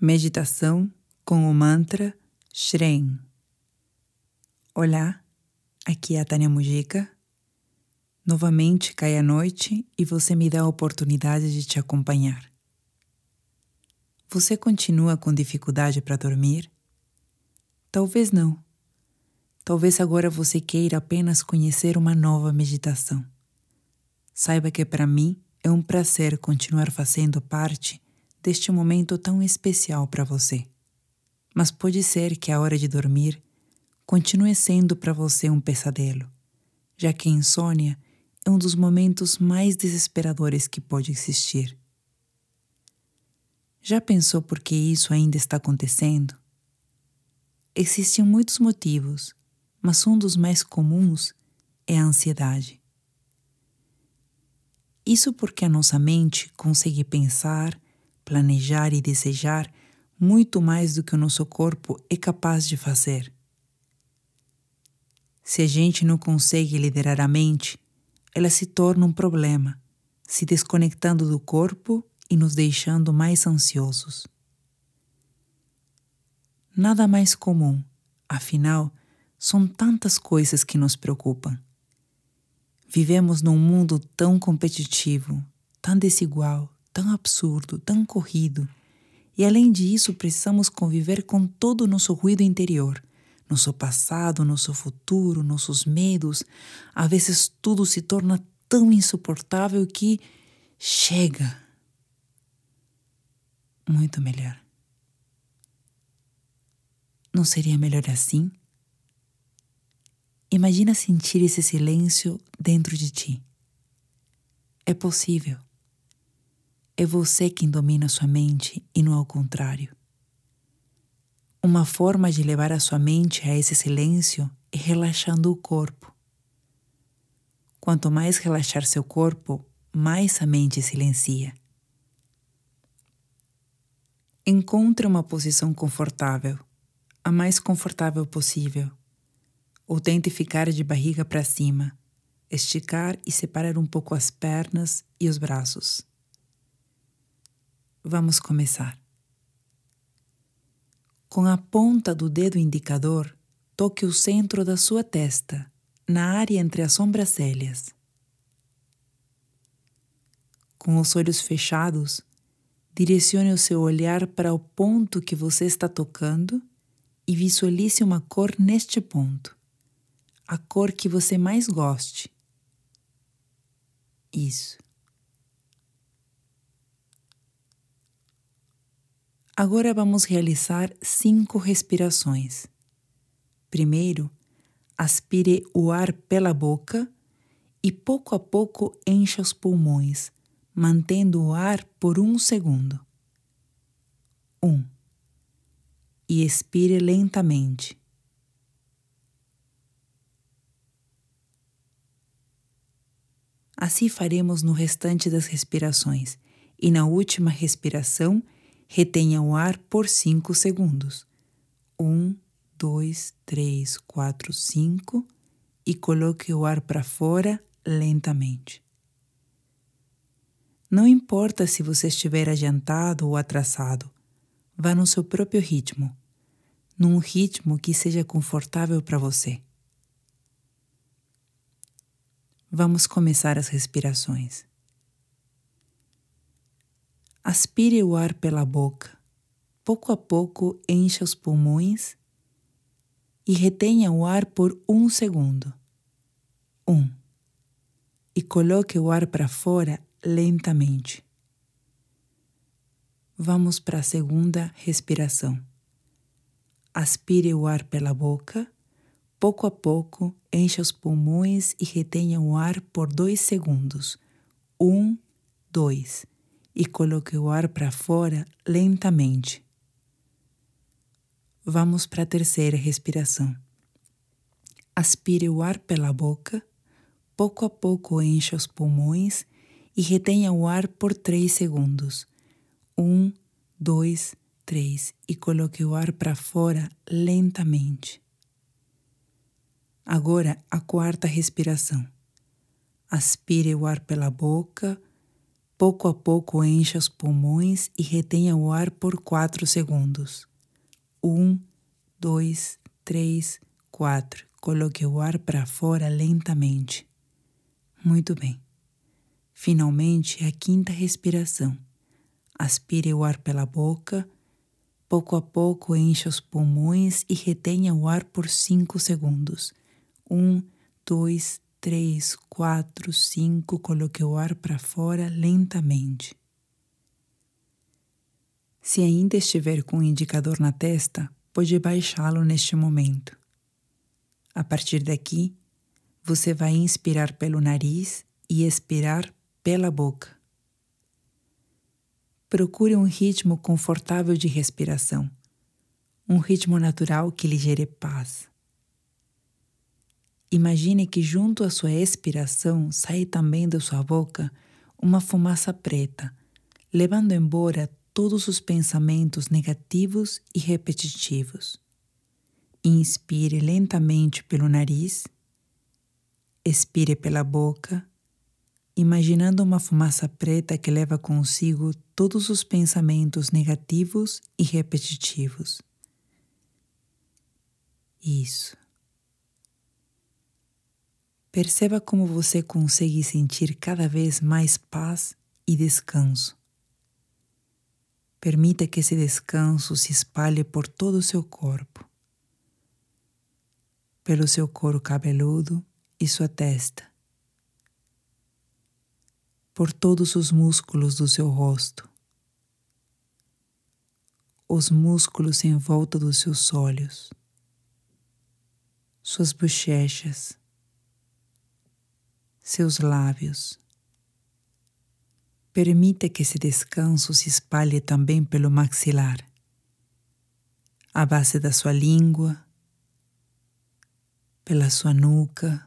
Meditação com o mantra Shren. Olá, aqui é a Tânia Mujica. Novamente cai a noite e você me dá a oportunidade de te acompanhar. Você continua com dificuldade para dormir? Talvez não. Talvez agora você queira apenas conhecer uma nova meditação. Saiba que para mim é um prazer continuar fazendo parte deste momento tão especial para você. Mas pode ser que a hora de dormir continue sendo para você um pesadelo, já que a insônia é um dos momentos mais desesperadores que pode existir. Já pensou por que isso ainda está acontecendo? Existem muitos motivos, mas um dos mais comuns é a ansiedade. Isso porque a nossa mente consegue pensar, planejar e desejar muito mais do que o nosso corpo é capaz de fazer. Se a gente não consegue liderar a mente, ela se torna um problema, se desconectando do corpo e nos deixando mais ansiosos. Nada mais comum, afinal, são tantas coisas que nos preocupam. Vivemos num mundo tão competitivo, tão desigual, tão absurdo, tão corrido. E além disso, precisamos conviver com todo o nosso ruído interior, nosso passado, nosso futuro, nossos medos. Às vezes tudo se torna tão insuportável que chega. Muito melhor. Não seria melhor assim? Imagina sentir esse silêncio dentro de ti. É possível. É você quem domina sua mente e não ao contrário. Uma forma de levar a sua mente a esse silêncio é relaxando o corpo. Quanto mais relaxar seu corpo, mais a mente silencia. Encontre uma posição confortável, a mais confortável possível, ou tente ficar de barriga para cima, esticar e separar um pouco as pernas e os braços. Vamos começar. Com a ponta do dedo indicador, toque o centro da sua testa, na área entre as sobrancelhas. Com os olhos fechados, direcione o seu olhar para o ponto que você está tocando e visualize uma cor neste ponto, a cor que você mais goste. Isso. Agora vamos realizar cinco respirações. Primeiro, aspire o ar pela boca e pouco a pouco encha os pulmões, mantendo o ar por um segundo. Um. E expire lentamente. Assim faremos no restante das respirações, e na última respiração, Retenha o ar por 5 segundos. 1, 2, 3, 4, 5 e coloque o ar para fora lentamente. Não importa se você estiver adiantado ou atrasado, vá no seu próprio ritmo, num ritmo que seja confortável para você. Vamos começar as respirações. Aspire o ar pela boca. Pouco a pouco encha os pulmões e retenha o ar por um segundo. Um. E coloque o ar para fora lentamente. Vamos para a segunda respiração. Aspire o ar pela boca. Pouco a pouco, encha os pulmões e retenha o ar por dois segundos. Um, dois e coloque o ar para fora lentamente. Vamos para a terceira respiração. Aspire o ar pela boca, pouco a pouco encha os pulmões e retenha o ar por três segundos. Um, dois, três e coloque o ar para fora lentamente. Agora a quarta respiração. Aspire o ar pela boca, Pouco a pouco encha os pulmões e retenha o ar por quatro segundos. Um, dois, três, quatro. Coloque o ar para fora lentamente. Muito bem. Finalmente, a quinta respiração. Aspire o ar pela boca. Pouco a pouco encha os pulmões e retenha o ar por cinco segundos. Um, dois, três, quatro, cinco. Coloque o ar para fora lentamente. Se ainda estiver com o indicador na testa, pode baixá-lo neste momento. A partir daqui, você vai inspirar pelo nariz e expirar pela boca. Procure um ritmo confortável de respiração, um ritmo natural que lhe gere paz. Imagine que junto à sua expiração sai também da sua boca uma fumaça preta, levando embora todos os pensamentos negativos e repetitivos. Inspire lentamente pelo nariz, expire pela boca, imaginando uma fumaça preta que leva consigo todos os pensamentos negativos e repetitivos. Isso. Perceba como você consegue sentir cada vez mais paz e descanso. Permita que esse descanso se espalhe por todo o seu corpo, pelo seu couro cabeludo e sua testa, por todos os músculos do seu rosto, os músculos em volta dos seus olhos, suas bochechas, seus lábios. Permita que esse descanso se espalhe também pelo maxilar, a base da sua língua, pela sua nuca,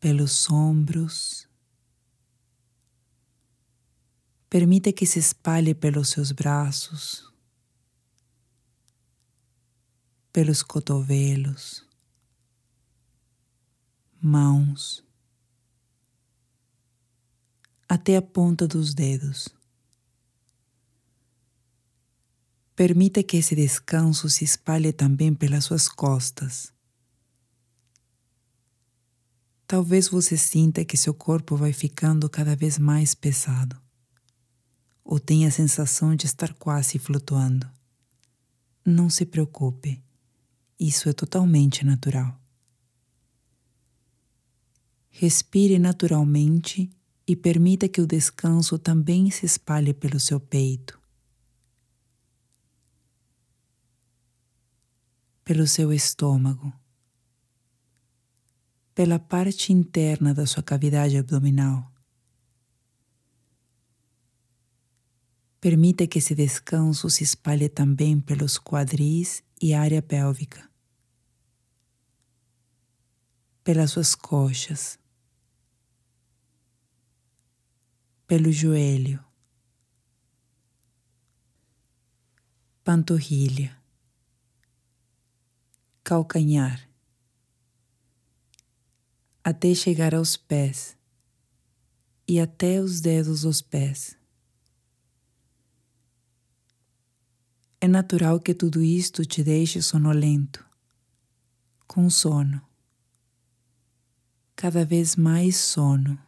pelos ombros. Permita que se espalhe pelos seus braços, pelos cotovelos mãos, até a ponta dos dedos. Permita que esse descanso se espalhe também pelas suas costas. Talvez você sinta que seu corpo vai ficando cada vez mais pesado, ou tenha a sensação de estar quase flutuando. Não se preocupe, isso é totalmente natural. Respire naturalmente e permita que o descanso também se espalhe pelo seu peito, pelo seu estômago, pela parte interna da sua cavidade abdominal. Permita que esse descanso se espalhe também pelos quadris e área pélvica, pelas suas coxas pelo joelho, panturrilha, calcanhar, até chegar aos pés e até os dedos dos pés. É natural que tudo isto te deixe sonolento, com sono, cada vez mais sono.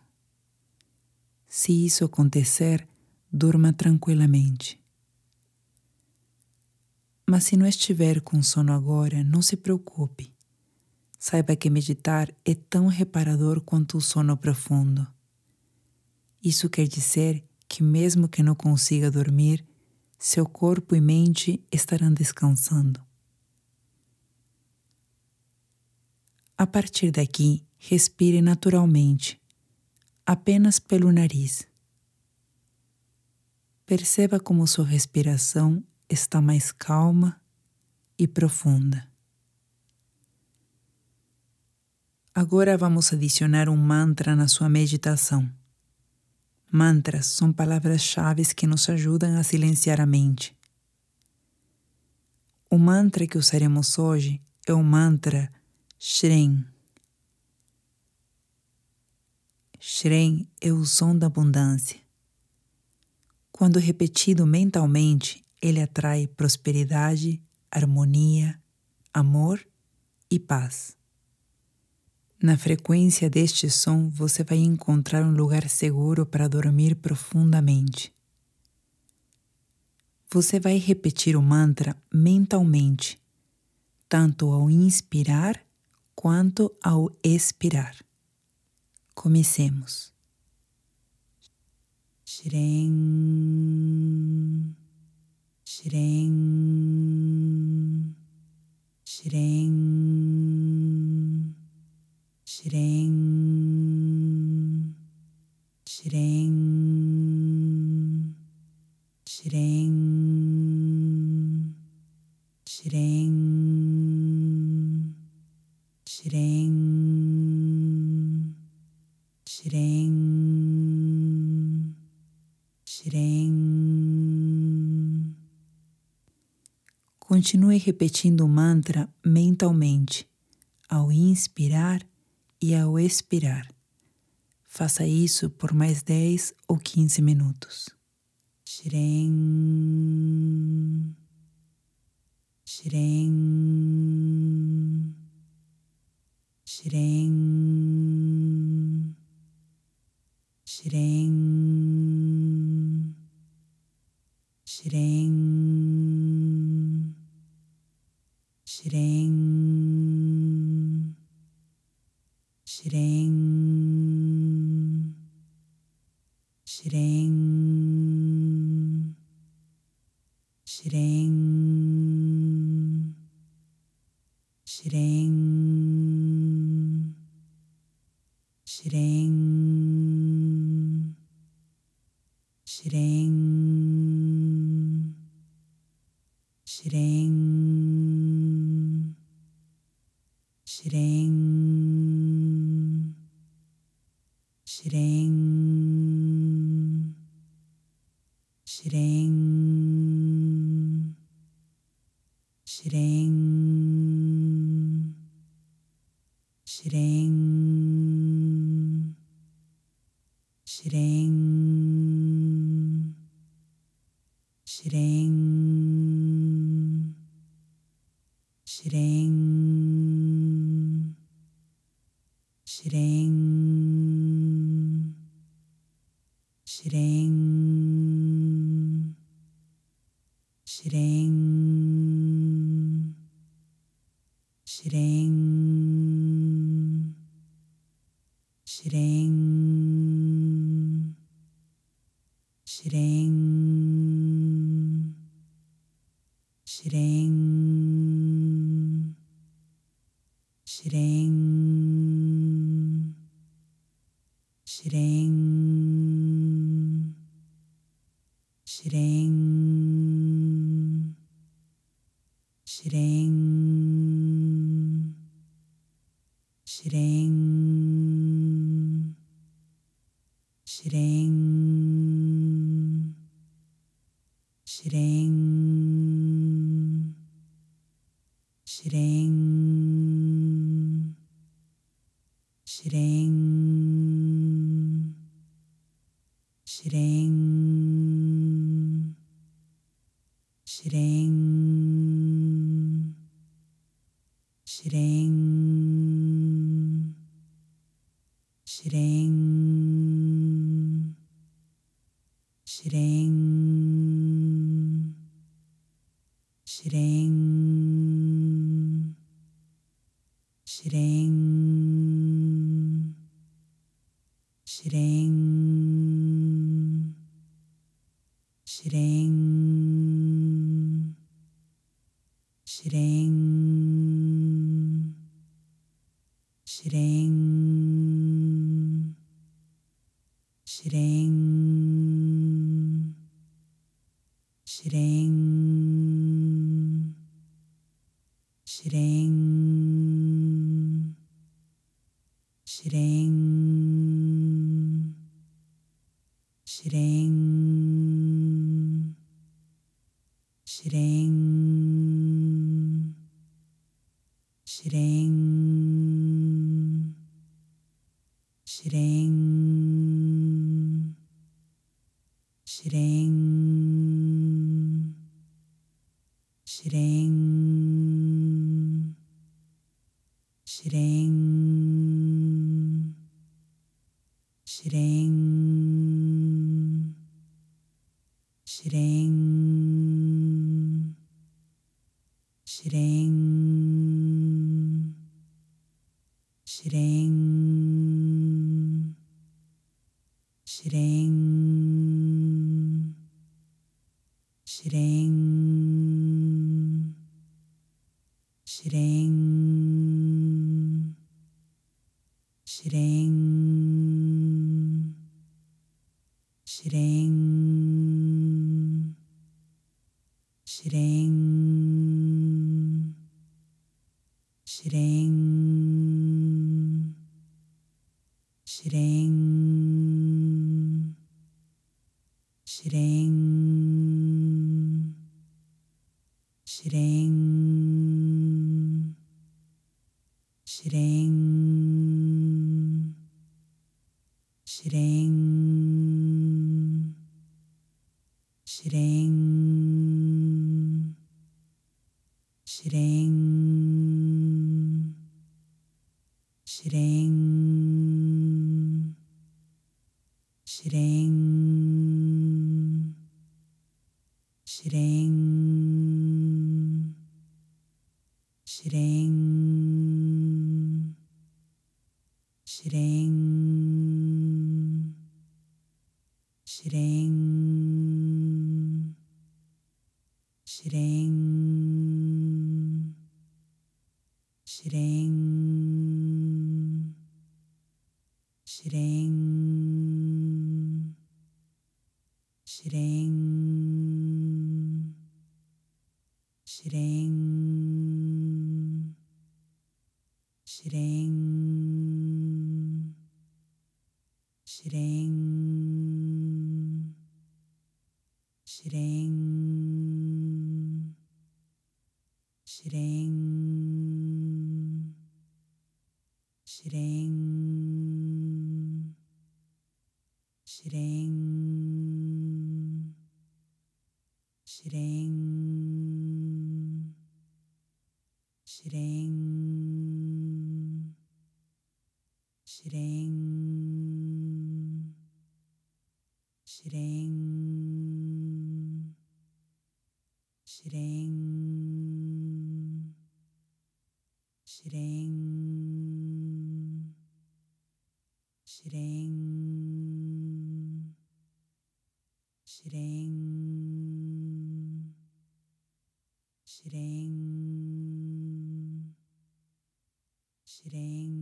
Se isso acontecer, durma tranquilamente. Mas se não estiver com sono agora, não se preocupe. Saiba que meditar é tão reparador quanto o sono profundo. Isso quer dizer que, mesmo que não consiga dormir, seu corpo e mente estarão descansando. A partir daqui, respire naturalmente apenas pelo nariz. Perceba como sua respiração está mais calma e profunda. Agora vamos adicionar um mantra na sua meditação. Mantras são palavras-chave que nos ajudam a silenciar a mente. O mantra que usaremos hoje é o mantra Shren. Shren é o som da abundância. Quando repetido mentalmente, ele atrai prosperidade, harmonia, amor e paz. Na frequência deste som, você vai encontrar um lugar seguro para dormir profundamente. Você vai repetir o mantra mentalmente, tanto ao inspirar quanto ao expirar. Comecemos. Shreng, Shreng. Shreng, Shreng, Shreng, Continue repetindo o mantra mentalmente. Ao inspirar, e ao expirar. Faça isso por mais 10 ou 15 minutos. Shreng, Shreng, Shreng, Shreng, Shreng, Shreng. Shreng, Shreng, Shreng, Shreng, Shreng, Shreng, Shreng, Shreng, Shreng. Shreng, Shreng. Shreng, Shreng. Shreng, Shreng, Shreng, Shreng, Shreng, Shrem, Shrem, Shrem. Shrem, Shrem, Shrem, Shrem, Shrem. Shrem, Shrem, Shrem. Shrem, Shrem, Shrem. shitting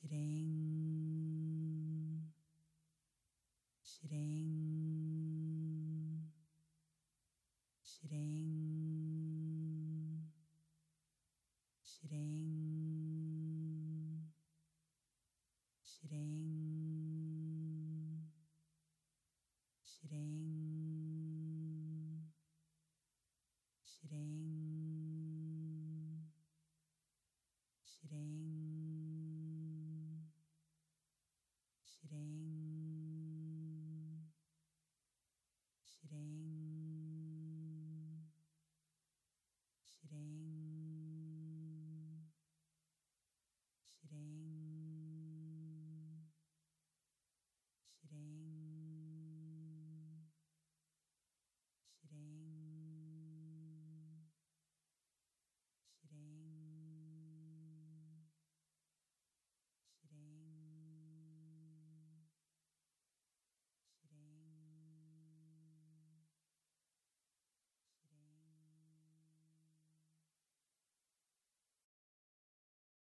しれん。